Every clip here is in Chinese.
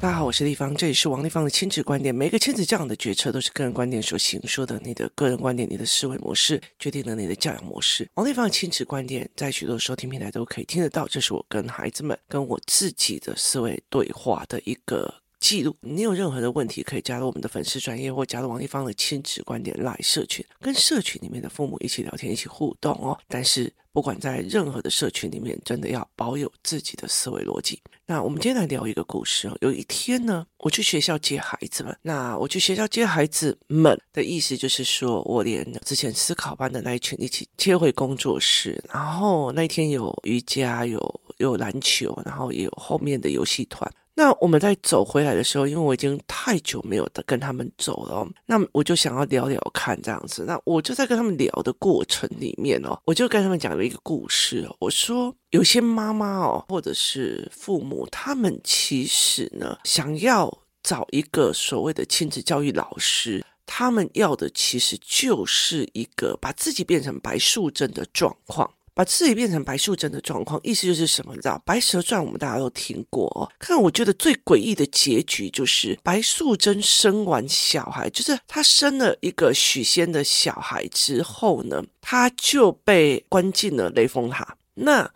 大家好，我是立方，这里是王立方的亲子观点。每个亲子教养的决策都是个人观点所形塑的，你的个人观点、你的思维模式决定了你的教养模式。王立方的亲子观点在许多收听平台都可以听得到，这是我跟孩子们、跟我自己的思维对话的一个记录。你有任何的问题，可以加入我们的粉丝专业，或加入王立芳的亲子观点 LINE 社群，跟社群里面的父母一起聊天、一起互动哦。但是不管在任何的社群里面，真的要保有自己的思维逻辑。那我们今天来聊一个故事哦。有一天呢，我去学校接孩子们。那我去学校接孩子们的意思就是说，我连之前思考班的那一群一起接回工作室。然后那天有瑜伽，有有篮球，然后也有后面的游戏团。那我们在走回来的时候，因为我已经太久没有跟他们走了，那我就想要聊聊看这样子。那我就在跟他们聊的过程里面哦，我就跟他们讲了一个故事。我说有些妈妈哦，或者是父母，他们其实呢，想要找一个所谓的亲子教育老师，他们要的其实就是一个把自己变成白素贞的状况。把自己变成白素贞的状况，意思就是什么？你知道《白蛇传》我们大家都听过。看，我觉得最诡异的结局就是白素贞生完小孩，就是她生了一个许仙的小孩之后呢，她就被关进了雷峰塔。那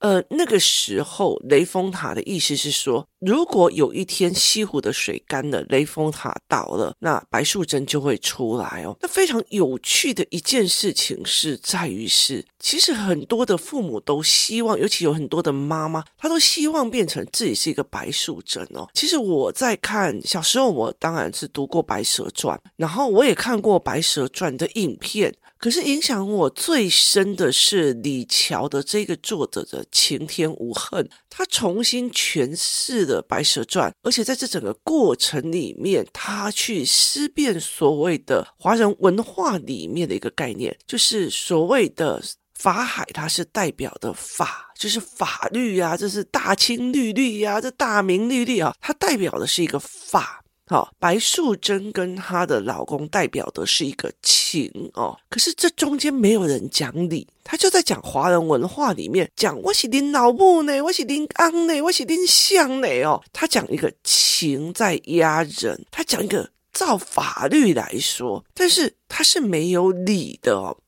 呃，那个时候雷峰塔的意思是说，如果有一天西湖的水干了，雷峰塔倒了，那白素贞就会出来哦。那非常有趣的一件事情是在于是，其实很多的父母都希望，尤其有很多的妈妈，她都希望变成自己是一个白素贞哦。其实我在看小时候，我当然是读过《白蛇传》，然后我也看过《白蛇传》的影片。可是影响我最深的是李乔的这个作者的晴天无恨，他重新诠释了《白蛇传》，而且在这整个过程里面，他去思辨所谓的华人文化里面的一个概念，就是所谓的法海，它是代表的法，就是法律呀、啊，这是大清律律呀、啊，这大明律律啊，它代表的是一个法。好，白素贞跟她的老公代表的是一个情哦，可是这中间没有人讲理，他就在讲华人文化里面讲我是恁老母呢，我是恁翁呢，我是恁相呢哦，他讲一个情在压人，他讲一个照法律来说，但是他是没有理的哦。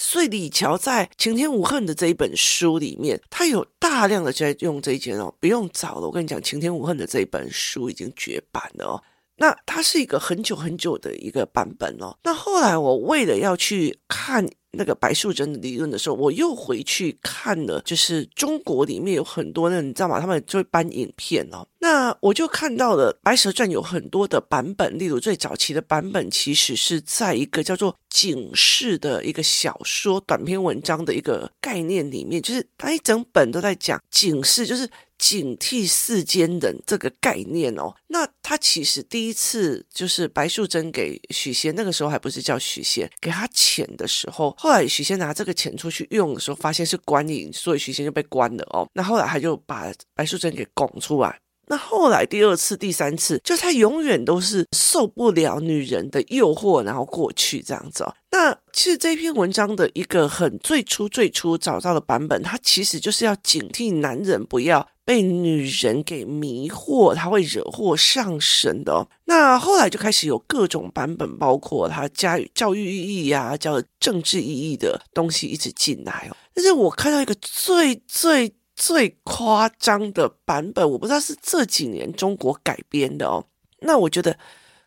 所以李乔在《晴天无恨》的这一本书里面，他有大量的在用这一件哦，不用找了。我跟你讲，《晴天无恨》的这一本书已经绝版了哦。那它是一个很久很久的一个版本哦。那后来我为了要去看。那个白素贞的理论的时候，我又回去看了，就是中国里面有很多那，你知道吗？他们就会搬影片哦。那我就看到了《白蛇传》有很多的版本，例如最早期的版本，其实是在一个叫做“警示”的一个小说短篇文章的一个概念里面，就是它一整本都在讲警示，就是。警惕世间人这个概念哦，那他其实第一次就是白素贞给许仙，那个时候还不是叫许仙，给他钱的时候，后来许仙拿这个钱出去用的时候，发现是官银，所以许仙就被关了哦。那后来他就把白素贞给拱出来。那后来第二次、第三次，就他永远都是受不了女人的诱惑，然后过去这样子哦。那其实这篇文章的一个很最初、最初找到的版本，它其实就是要警惕男人不要被女人给迷惑，他会惹祸上身的哦。那后来就开始有各种版本，包括他加教育意义呀、啊、叫政治意义的东西一直进来哦。但是我看到一个最最。最夸张的版本，我不知道是这几年中国改编的哦。那我觉得。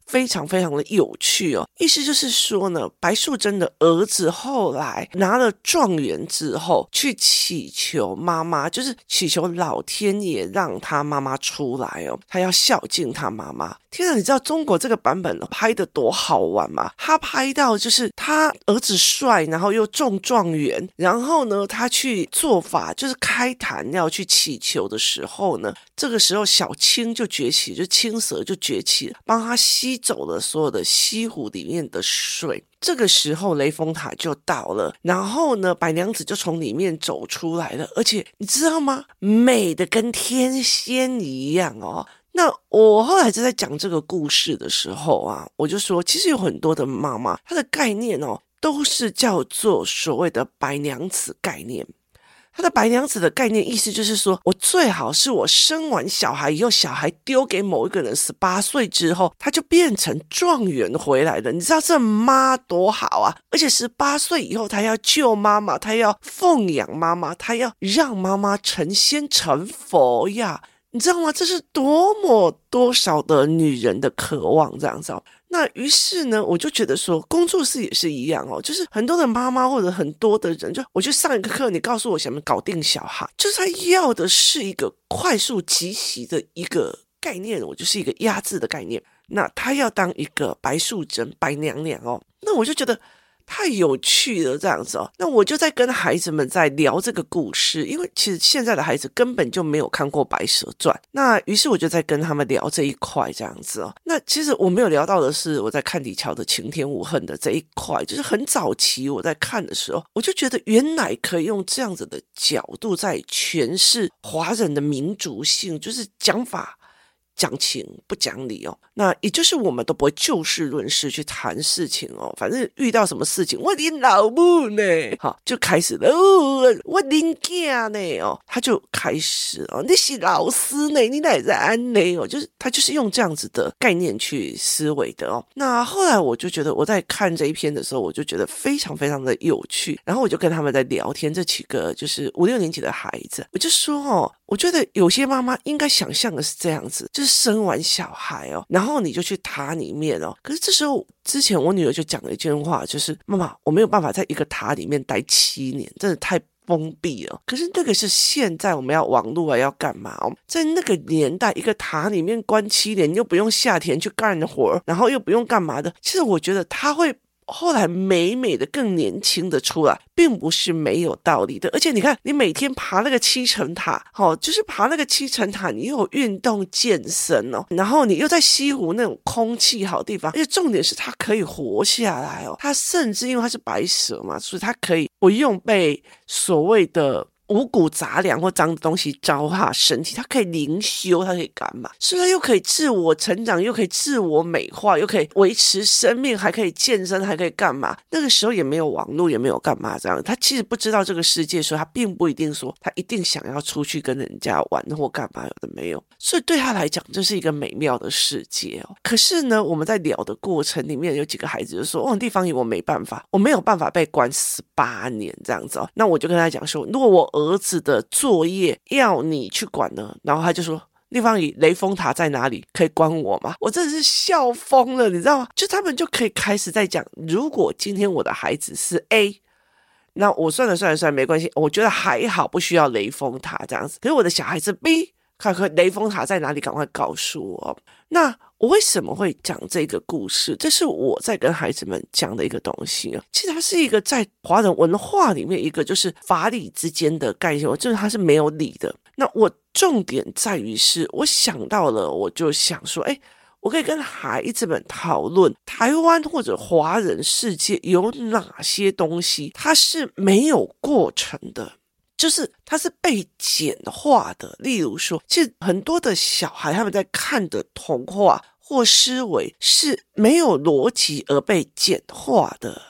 非常非常的有趣哦，意思就是说呢，白素贞的儿子后来拿了状元之后，去祈求妈妈，就是祈求老天爷让他妈妈出来哦，他要孝敬他妈妈。天哪，你知道中国这个版本拍的多好玩吗？他拍到就是他儿子帅，然后又中状元，然后呢，他去做法，就是开坛要去祈求的时候呢，这个时候小青就崛起，就青蛇就崛起，帮他吸。走了所有的西湖里面的水，这个时候雷峰塔就倒了，然后呢，白娘子就从里面走出来了，而且你知道吗？美的跟天仙一样哦。那我后来就在讲这个故事的时候啊，我就说，其实有很多的妈妈，她的概念哦，都是叫做所谓的白娘子概念。他的白娘子的概念意思就是说，我最好是我生完小孩以后，小孩丢给某一个人，十八岁之后，他就变成状元回来了。你知道这妈多好啊！而且十八岁以后，他要救妈妈，他要奉养妈妈，他要让妈妈成仙成佛呀！你知道吗？这是多么多少的女人的渴望，这样子。那于是呢，我就觉得说，工作室也是一样哦，就是很多的妈妈或者很多的人，就我去上一个课，你告诉我想不搞定小孩，就是他要的是一个快速集齐的一个概念，我就是一个压制的概念。那他要当一个白素贞、白娘娘哦，那我就觉得。太有趣了，这样子哦。那我就在跟孩子们在聊这个故事，因为其实现在的孩子根本就没有看过《白蛇传》。那于是我就在跟他们聊这一块，这样子哦。那其实我没有聊到的是我在看李乔的《晴天无恨》的这一块，就是很早期我在看的时候，我就觉得原来可以用这样子的角度在诠释华人的民族性，就是讲法。讲情不讲理哦，那也就是我们都不会就事论事去谈事情哦。反正遇到什么事情，我的老母呢，好就开始了。哦、我的囝呢，哦，他就开始哦，你是老师呢，你哪在安呢？哦，就是他就是用这样子的概念去思维的哦。那后来我就觉得我在看这一篇的时候，我就觉得非常非常的有趣。然后我就跟他们在聊天，这几个就是五六年级的孩子，我就说哦。我觉得有些妈妈应该想象的是这样子，就是生完小孩哦，然后你就去塔里面哦。可是这时候之前我女儿就讲了一句话，就是妈妈，我没有办法在一个塔里面待七年，真的太封闭了。可是那个是现在我们要网络啊，要干嘛哦？在那个年代，一个塔里面关七年，你又不用下田去干活，然后又不用干嘛的。其实我觉得他会。后来美美的更年轻的出来，并不是没有道理的。而且你看，你每天爬那个七层塔，哦，就是爬那个七层塔，你又有运动健身哦，然后你又在西湖那种空气好地方，而且重点是它可以活下来哦。它甚至因为它是白蛇嘛，所以它可以不用被所谓的。五谷杂粮或脏的东西糟蹋身体，它可以灵修，它可以干嘛？是不是又可以自我成长，又可以自我美化，又可以维持生命，还可以健身，还可以干嘛？那个时候也没有网络，也没有干嘛这样。他其实不知道这个世界，所以他并不一定说他一定想要出去跟人家玩或干嘛，有的没有。所以对他来讲，这是一个美妙的世界哦。可是呢，我们在聊的过程里面，有几个孩子就说：“哦，地方爷，我没办法，我没有办法被关十八年这样子哦。”那我就跟他讲说：“如果我。”儿儿子的作业要你去管呢，然后他就说：“地方以雷峰塔在哪里？可以关我吗？”我真的是笑疯了，你知道吗？就他们就可以开始在讲，如果今天我的孩子是 A，那我算了算了算了，没关系，我觉得还好，不需要雷峰塔这样子。可是我的小孩子 B，看看雷峰塔在哪里，赶快告诉我。那我为什么会讲这个故事？这是我在跟孩子们讲的一个东西啊。其实它是一个在华人文化里面一个就是法理之间的概念，就是它是没有理的。那我重点在于是，我想到了，我就想说，哎，我可以跟孩子们讨论台湾或者华人世界有哪些东西，它是没有过程的。就是它是被简化的，例如说，其实很多的小孩他们在看的童话或思维是没有逻辑而被简化的，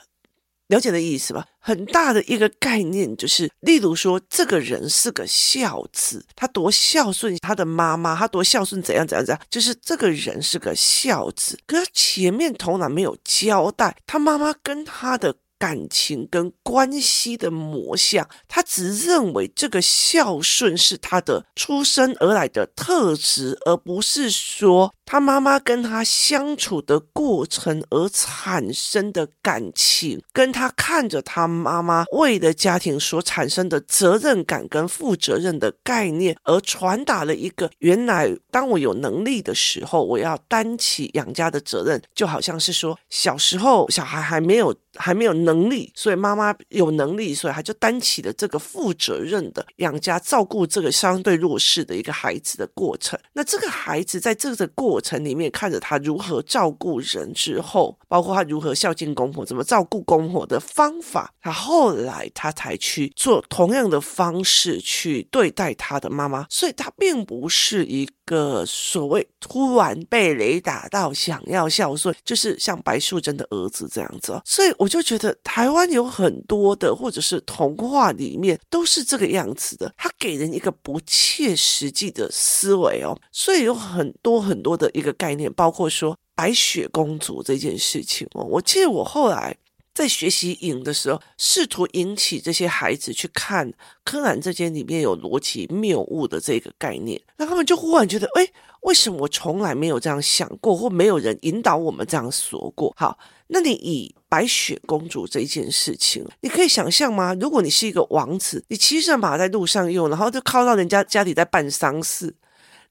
了解的意思吧？很大的一个概念就是，例如说，这个人是个孝子，他多孝顺他的妈妈，他多孝顺怎样怎样怎样，就是这个人是个孝子，可是前面头脑没有交代，他妈妈跟他的。感情跟关系的模像，他只认为这个孝顺是他的出生而来的特质，而不是说他妈妈跟他相处的过程而产生的感情，跟他看着他妈妈为了家庭所产生的责任感跟负责任的概念，而传达了一个原来当我有能力的时候，我要担起养家的责任，就好像是说小时候小孩还没有。还没有能能力，所以妈妈有能力，所以她就担起了这个负责任的养家、照顾这个相对弱势的一个孩子的过程。那这个孩子在这个过程里面，看着他如何照顾人之后，包括他如何孝敬公婆、怎么照顾公婆的方法，他后来他才去做同样的方式去对待他的妈妈。所以，他并不是一个。所谓突然被雷打到，想要孝顺，就是像白素贞的儿子这样子哦。所以我就觉得台湾有很多的，或者是童话里面都是这个样子的，它给人一个不切实际的思维哦。所以有很多很多的一个概念，包括说白雪公主这件事情哦。我记得我后来。在学习影的时候，试图引起这些孩子去看柯南这间里面有逻辑谬误的这个概念，那他们就忽然觉得，哎，为什么我从来没有这样想过，或没有人引导我们这样说过？好，那你以白雪公主这件事情，你可以想象吗？如果你是一个王子，你骑着马在路上用，然后就靠到人家家里在办丧事，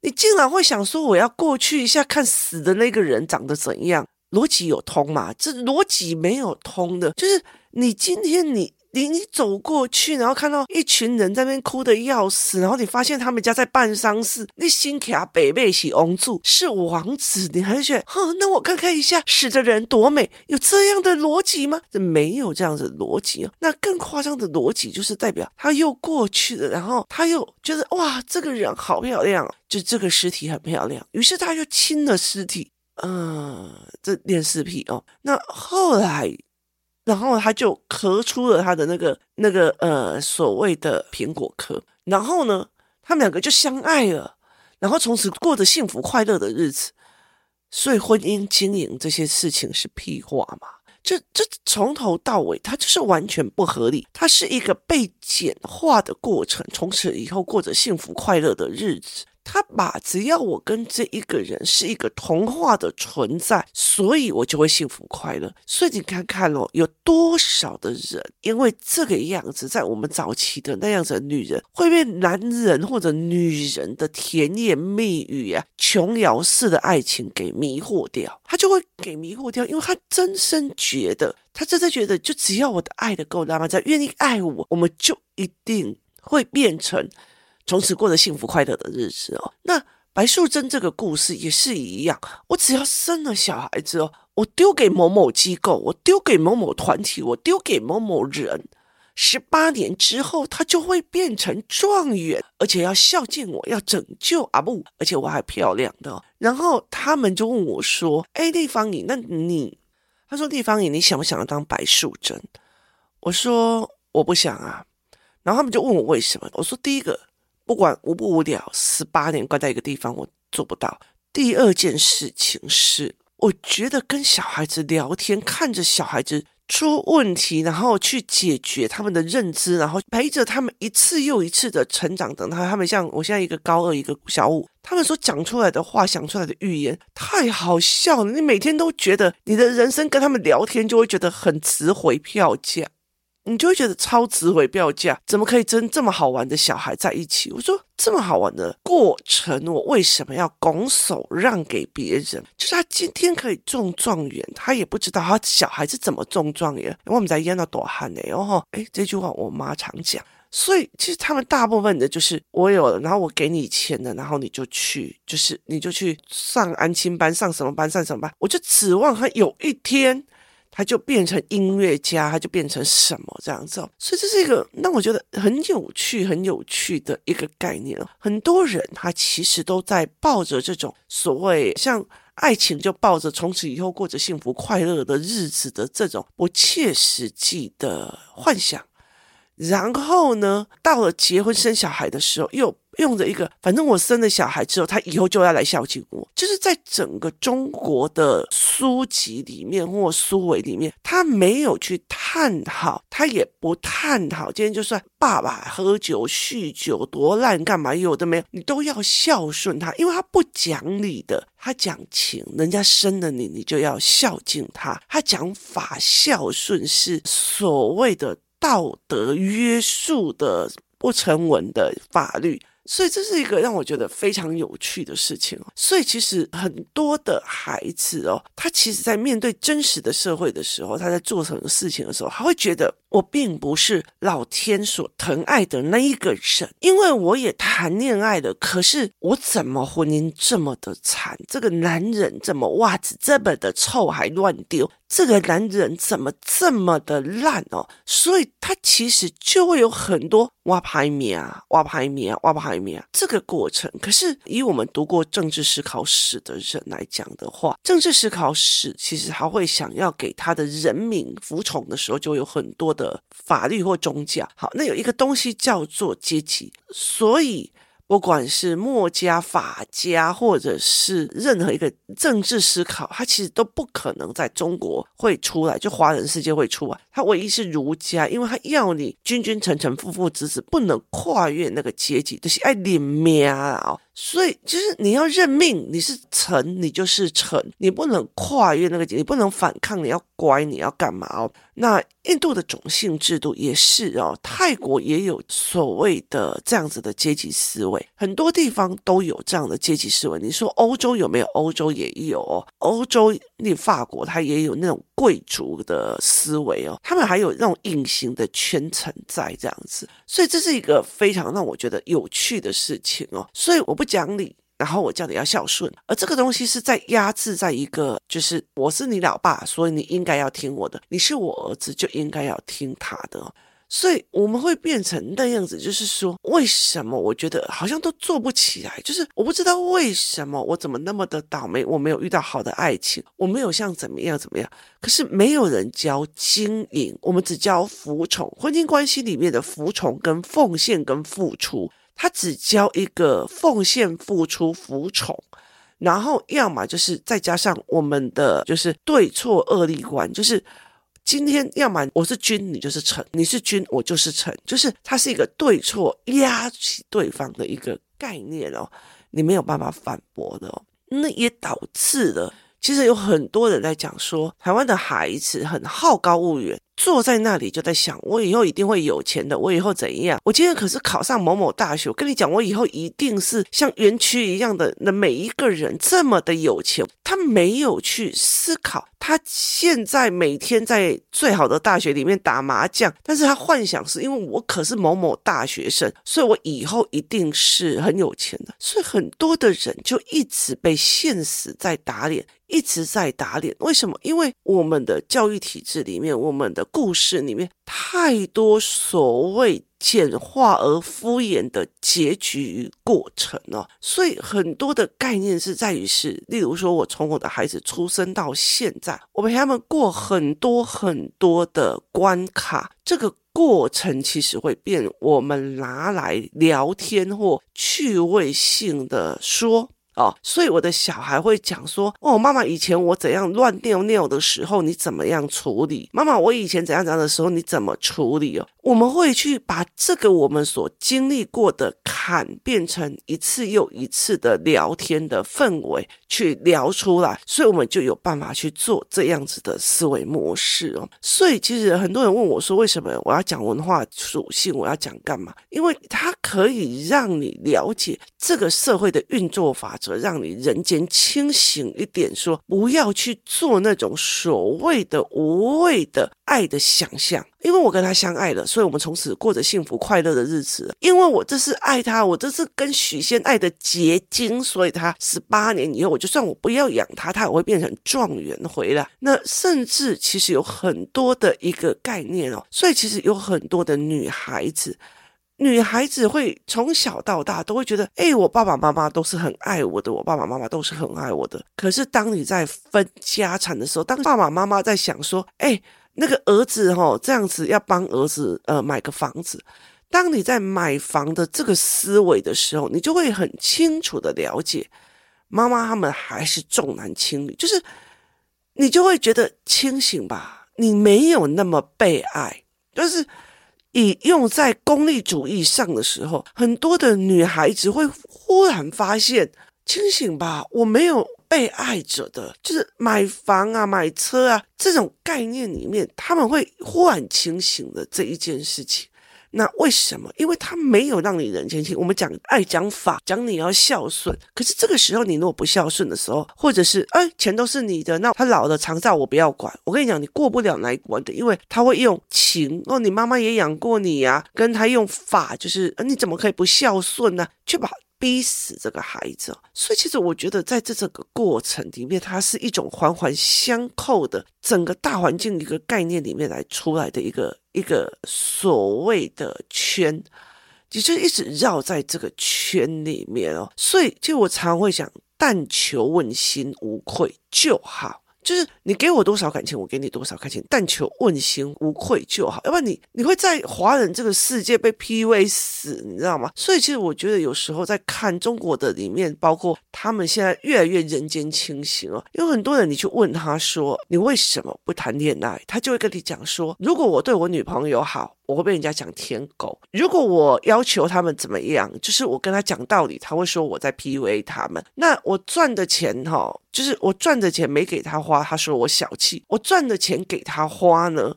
你竟然会想说，我要过去一下看死的那个人长得怎样？逻辑有通吗？这逻辑没有通的，就是你今天你你你走过去，然后看到一群人在那边哭的要死，然后你发现他们家在办丧事，你心卡北北喜翁住是王子，你还是觉得，哼，那我看看一下死的人多美，有这样的逻辑吗？这没有这样子的逻辑哦。那更夸张的逻辑就是代表他又过去了，然后他又觉得哇，这个人好漂亮，就这个尸体很漂亮，于是他又亲了尸体。嗯，这恋尸癖哦。那后来，然后他就咳出了他的那个那个呃所谓的苹果壳。然后呢，他们两个就相爱了，然后从此过着幸福快乐的日子。所以婚姻经营这些事情是屁话嘛？这这从头到尾，它就是完全不合理。它是一个被简化的过程，从此以后过着幸福快乐的日子。他把只要我跟这一个人是一个童话的存在，所以我就会幸福快乐。所以你看看哦，有多少的人因为这个样子，在我们早期的那样子的女人，会被男人或者女人的甜言蜜语啊、琼瑶式的爱情给迷惑掉，他就会给迷惑掉，因为他真心觉得，他真的觉得，就只要我的爱的够大嘛，只要愿意爱我，我们就一定会变成。从此过着幸福快乐的日子哦。那白素贞这个故事也是一样，我只要生了小孩子哦，我丢给某某机构，我丢给某某团体，我丢给某某人，十八年之后他就会变成状元，而且要孝敬我，要拯救阿母，而且我还漂亮的哦。然后他们就问我说：“哎，丽芳你，那你？”他说：“丽芳你，你想不想要当白素贞？”我说：“我不想啊。”然后他们就问我为什么？我说：“第一个。”不管无不无聊，十八年关在一个地方，我做不到。第二件事情是，我觉得跟小孩子聊天，看着小孩子出问题，然后去解决他们的认知，然后陪着他们一次又一次的成长。等他，他们像我现在一个高二，一个小五，他们所讲出来的话，想出来的预言，太好笑了。你每天都觉得你的人生跟他们聊天，就会觉得很值回票价。你就会觉得超值回票价，怎么可以跟这么好玩的小孩在一起？我说这么好玩的过程，我为什么要拱手让给别人？就是他今天可以中状元，他也不知道他小孩是怎么中状元。我们在演到多汗呢？哦，哎，这句话我妈常讲。所以其实他们大部分的就是我有了，然后我给你钱了，然后你就去，就是你就去上安亲班，上什么班，上什么班，我就指望他有一天。他就变成音乐家，他就变成什么这样子，所以这是一个让我觉得很有趣、很有趣的一个概念。很多人他其实都在抱着这种所谓像爱情，就抱着从此以后过着幸福快乐的日子的这种不切实际的幻想。然后呢，到了结婚生小孩的时候，又用着一个，反正我生了小孩之后，他以后就要来孝敬我。就是在整个中国的书籍里面或书维里面，他没有去探讨，他也不探讨。今天就算爸爸喝酒、酗酒多烂，干嘛有的没有，你都要孝顺他，因为他不讲理的，他讲情，人家生了你，你就要孝敬他。他讲法，孝顺是所谓的。道德约束的不成文的法律。所以这是一个让我觉得非常有趣的事情。所以其实很多的孩子哦，他其实在面对真实的社会的时候，他在做什么事情的时候，他会觉得我并不是老天所疼爱的那一个人，因为我也谈恋爱了，可是我怎么婚姻这么的惨？这个男人怎么袜子这么的臭还乱丢？这个男人怎么这么的烂哦？所以他其实就会有很多挖排名啊、挖排名啊、挖排名啊这个过程。可是以我们读过政治思考史的人来讲的话，政治思考史其实他会想要给他的人民服从的时候，就有很多的法律或宗教。好，那有一个东西叫做阶级，所以。不管是墨家、法家，或者是任何一个政治思考，它其实都不可能在中国会出来，就华人世界会出来。它唯一是儒家，因为它要你君君臣臣、父父子子，不能跨越那个阶级，就是爱领命啊。所以，就是你要认命，你是臣，你就是臣，你不能跨越那个，你不能反抗，你要乖，你要干嘛哦？那印度的种姓制度也是哦，泰国也有所谓的这样子的阶级思维，很多地方都有这样的阶级思维。你说欧洲有没有？欧洲也有哦，欧洲那法国它也有那种贵族的思维哦，他们还有那种隐形的圈层在这样子，所以这是一个非常让我觉得有趣的事情哦。所以我不。不讲理，然后我叫你要孝顺，而这个东西是在压制在一个，就是我是你老爸，所以你应该要听我的；你是我儿子，就应该要听他的。所以我们会变成那样子，就是说，为什么我觉得好像都做不起来？就是我不知道为什么我怎么那么的倒霉，我没有遇到好的爱情，我没有像怎么样怎么样。可是没有人教经营，我们只教服从。婚姻关系里面的服从、跟奉献、跟付出。他只教一个奉献、付出、服从，然后要么就是再加上我们的就是对错恶利观，就是今天要么我是君，你就是臣；你是君，我就是臣，就是它是一个对错压起对方的一个概念哦，你没有办法反驳的哦，那也导致了，其实有很多人在讲说，台湾的孩子很好高骛远。坐在那里就在想，我以后一定会有钱的。我以后怎样？我今天可是考上某某大学。我跟你讲，我以后一定是像园区一样的那每一个人这么的有钱。他没有去思考，他现在每天在最好的大学里面打麻将，但是他幻想是因为我可是某某大学生，所以我以后一定是很有钱的。所以很多的人就一直被现实在打脸。一直在打脸，为什么？因为我们的教育体制里面，我们的故事里面，太多所谓简化而敷衍的结局与过程了。所以很多的概念是在于是，例如说，我从我的孩子出生到现在，我陪他们过很多很多的关卡，这个过程其实会变，我们拿来聊天或趣味性的说。哦，所以我的小孩会讲说：“哦，妈妈，以前我怎样乱尿尿的时候，你怎么样处理？妈妈，我以前怎样怎样的时候，你怎么处理？”哦，我们会去把这个我们所经历过的坎变成一次又一次的聊天的氛围去聊出来，所以我们就有办法去做这样子的思维模式哦。所以其实很多人问我说：“为什么我要讲文化属性？我要讲干嘛？”因为它可以让你了解这个社会的运作法。则让你人间清醒一点说，不要去做那种所谓的无谓的爱的想象。因为我跟他相爱了，所以我们从此过着幸福快乐的日子。因为我这是爱他，我这是跟许仙爱的结晶，所以他十八年以后，我就算我不要养他，他也会变成状元回来。那甚至其实有很多的一个概念哦，所以其实有很多的女孩子。女孩子会从小到大都会觉得，哎，我爸爸妈妈都是很爱我的，我爸爸妈妈都是很爱我的。可是当你在分家产的时候，当爸爸妈妈在想说，哎，那个儿子哦，这样子要帮儿子呃买个房子，当你在买房的这个思维的时候，你就会很清楚的了解，妈妈他们还是重男轻女，就是你就会觉得清醒吧，你没有那么被爱，就是。以用在功利主义上的时候，很多的女孩子会忽然发现，清醒吧，我没有被爱着的，就是买房啊、买车啊这种概念里面，他们会忽然清醒的这一件事情。那为什么？因为他没有让你人间清。我们讲爱讲法，讲你要孝顺。可是这个时候，你如果不孝顺的时候，或者是哎，钱都是你的，那他老了长照我不要管。我跟你讲，你过不了那一关的，因为他会用情哦，你妈妈也养过你呀、啊，跟他用法，就是你怎么可以不孝顺呢？去把逼死这个孩子。所以其实我觉得在这整个过程里面，它是一种环环相扣的整个大环境一个概念里面来出来的一个一个所谓的圈，你就一直绕在这个圈里面哦。所以就我常会想，但求问心无愧就好。就是你给我多少感情，我给你多少感情，但求问心无愧就好。要不然你你会在华人这个世界被 PUA 死，你知道吗？所以其实我觉得有时候在看中国的里面，包括他们现在越来越人间清醒哦。有很多人你去问他说，你为什么不谈恋爱？他就会跟你讲说，如果我对我女朋友好。我会被人家讲舔狗。如果我要求他们怎么样，就是我跟他讲道理，他会说我在 PUA 他们。那我赚的钱哈，就是我赚的钱没给他花，他说我小气。我赚的钱给他花呢？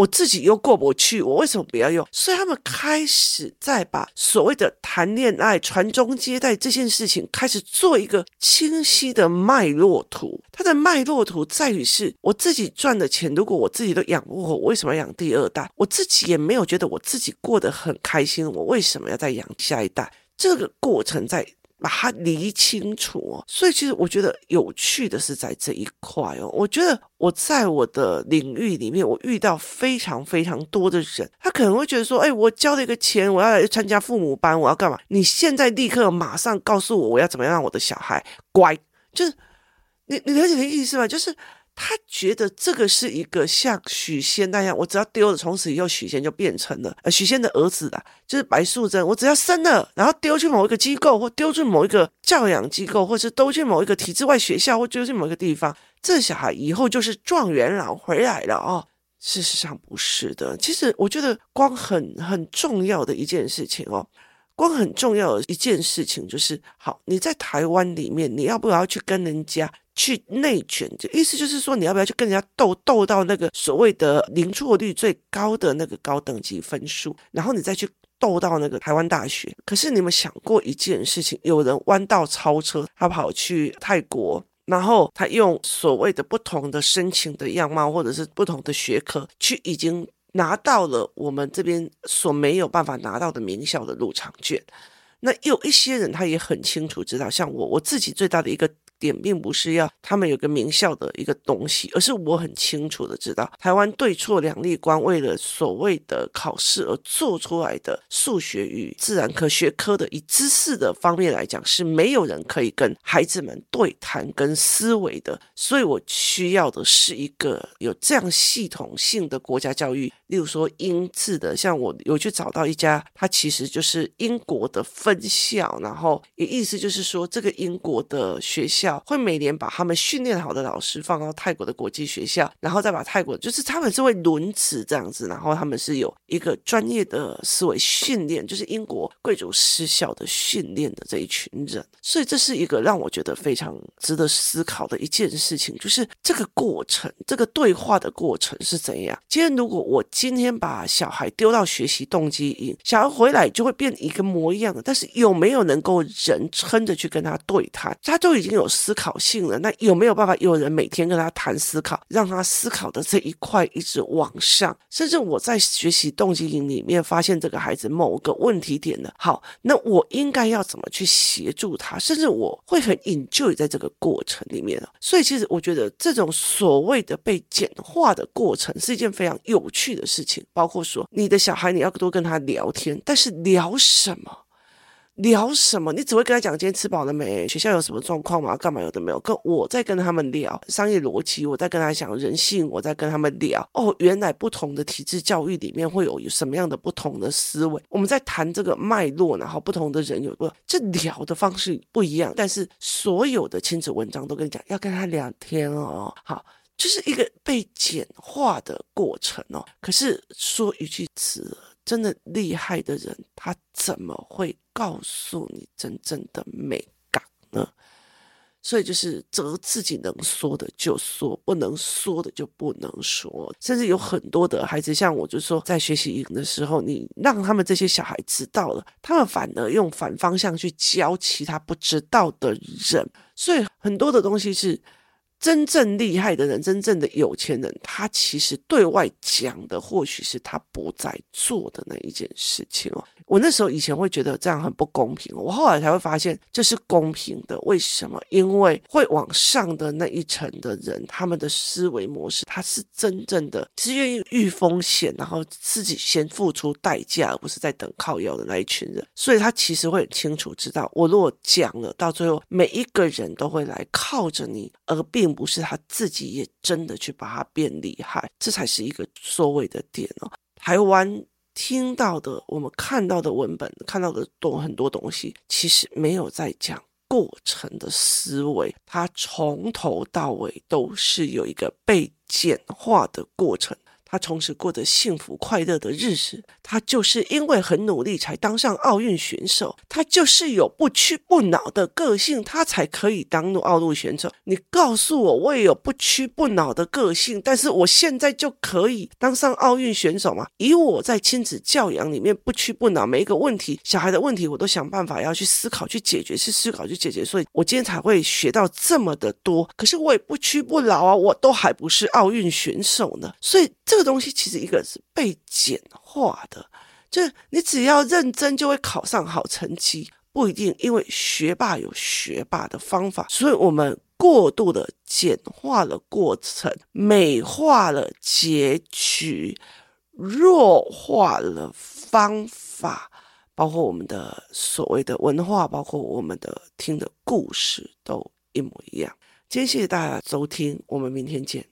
我自己又过不去，我为什么不要用？所以他们开始在把所谓的谈恋爱、传宗接代这件事情，开始做一个清晰的脉络图。它的脉络图在于是，我自己赚的钱，如果我自己都养不活，我为什么要养第二代？我自己也没有觉得我自己过得很开心，我为什么要再养下一代？这个过程在。把它理清楚哦，所以其实我觉得有趣的是在这一块哦。我觉得我在我的领域里面，我遇到非常非常多的人，他可能会觉得说：“哎，我交了一个钱，我要来参加父母班，我要干嘛？你现在立刻马上告诉我，我要怎么样让我的小孩乖？”就是你你了解的意思吗？就是。他觉得这个是一个像许仙那样，我只要丢了，从此以后许仙就变成了呃许仙的儿子啊，就是白素贞。我只要生了，然后丢去某一个机构，或丢去某一个教养机构，或是丢去某一个体制外学校，或丢去某一个地方，这小孩以后就是状元郎回来了哦。事实上不是的，其实我觉得光很很重要的一件事情哦。光很重要的一件事情就是，好，你在台湾里面，你要不要去跟人家去内卷？就意思就是说，你要不要去跟人家斗斗到那个所谓的零错率最高的那个高等级分数，然后你再去斗到那个台湾大学？可是你有没有想过一件事情？有人弯道超车，他跑去泰国，然后他用所谓的不同的申请的样貌，或者是不同的学科，去已经。拿到了我们这边所没有办法拿到的名校的入场券，那有一些人他也很清楚知道，像我我自己最大的一个。点并不是要他们有个名校的一个东西，而是我很清楚的知道，台湾对错两立光为了所谓的考试而做出来的数学与自然科学科的以知识的方面来讲，是没有人可以跟孩子们对谈跟思维的，所以我需要的是一个有这样系统性的国家教育，例如说英制的，像我有去找到一家，它其实就是英国的分校，然后也意思就是说这个英国的学校。会每年把他们训练好的老师放到泰国的国际学校，然后再把泰国，就是他们是会轮值这样子，然后他们是有一个专业的思维训练，就是英国贵族私校的训练的这一群人，所以这是一个让我觉得非常值得思考的一件事情，就是这个过程，这个对话的过程是怎样？今天如果我今天把小孩丢到学习动机营，小孩回来就会变一个模样的，但是有没有能够人撑着去跟他对谈？他都已经有。思考性了，那有没有办法有人每天跟他谈思考，让他思考的这一块一直往上？甚至我在学习动机营里面发现这个孩子某个问题点了，好，那我应该要怎么去协助他？甚至我会很 enjoy 在这个过程里面。所以其实我觉得这种所谓的被简化的过程是一件非常有趣的事情。包括说你的小孩，你要多跟他聊天，但是聊什么？聊什么？你只会跟他讲今天吃饱了没？学校有什么状况吗？干嘛有的没有？跟我在跟他们聊商业逻辑，我在跟他讲人性，我在跟他们聊哦，原来不同的体制教育里面会有有什么样的不同的思维。我们在谈这个脉络，然后不同的人有个这聊的方式不一样，但是所有的亲子文章都跟你讲要跟他聊天哦，好，就是一个被简化的过程哦。可是说一句词。真的厉害的人，他怎么会告诉你真正的美感呢？所以就是择自己能说的就说，不能说的就不能说。甚至有很多的孩子，像我就说，在学习营的时候，你让他们这些小孩知道了，他们反而用反方向去教其他不知道的人。所以很多的东西是。真正厉害的人，真正的有钱人，他其实对外讲的或许是他不再做的那一件事情哦。我那时候以前会觉得这样很不公平，我后来才会发现这是公平的。为什么？因为会往上的那一层的人，他们的思维模式，他是真正的是愿意遇风险，然后自己先付出代价，而不是在等靠腰的那一群人。所以他其实会很清楚知道，我如果讲了，到最后每一个人都会来靠着你，而并不是他自己也真的去把它变厉害，这才是一个所谓的点哦。台湾。听到的，我们看到的文本，看到的多很多东西，其实没有在讲过程的思维，它从头到尾都是有一个被简化的过程。他从此过着幸福快乐的日子。他就是因为很努力才当上奥运选手。他就是有不屈不挠的个性，他才可以当入奥运选手。你告诉我，我也有不屈不挠的个性，但是我现在就可以当上奥运选手吗？以我在亲子教养里面不屈不挠，每一个问题，小孩的问题，我都想办法要去思考去解决，去思考去解决。所以我今天才会学到这么的多。可是我也不屈不挠啊，我都还不是奥运选手呢。所以这这东西其实一个是被简化的，就是你只要认真就会考上好成绩，不一定，因为学霸有学霸的方法，所以我们过度的简化了过程，美化了结局，弱化了方法，包括我们的所谓的文化，包括我们的听的故事都一模一样。今天谢谢大家收听，我们明天见。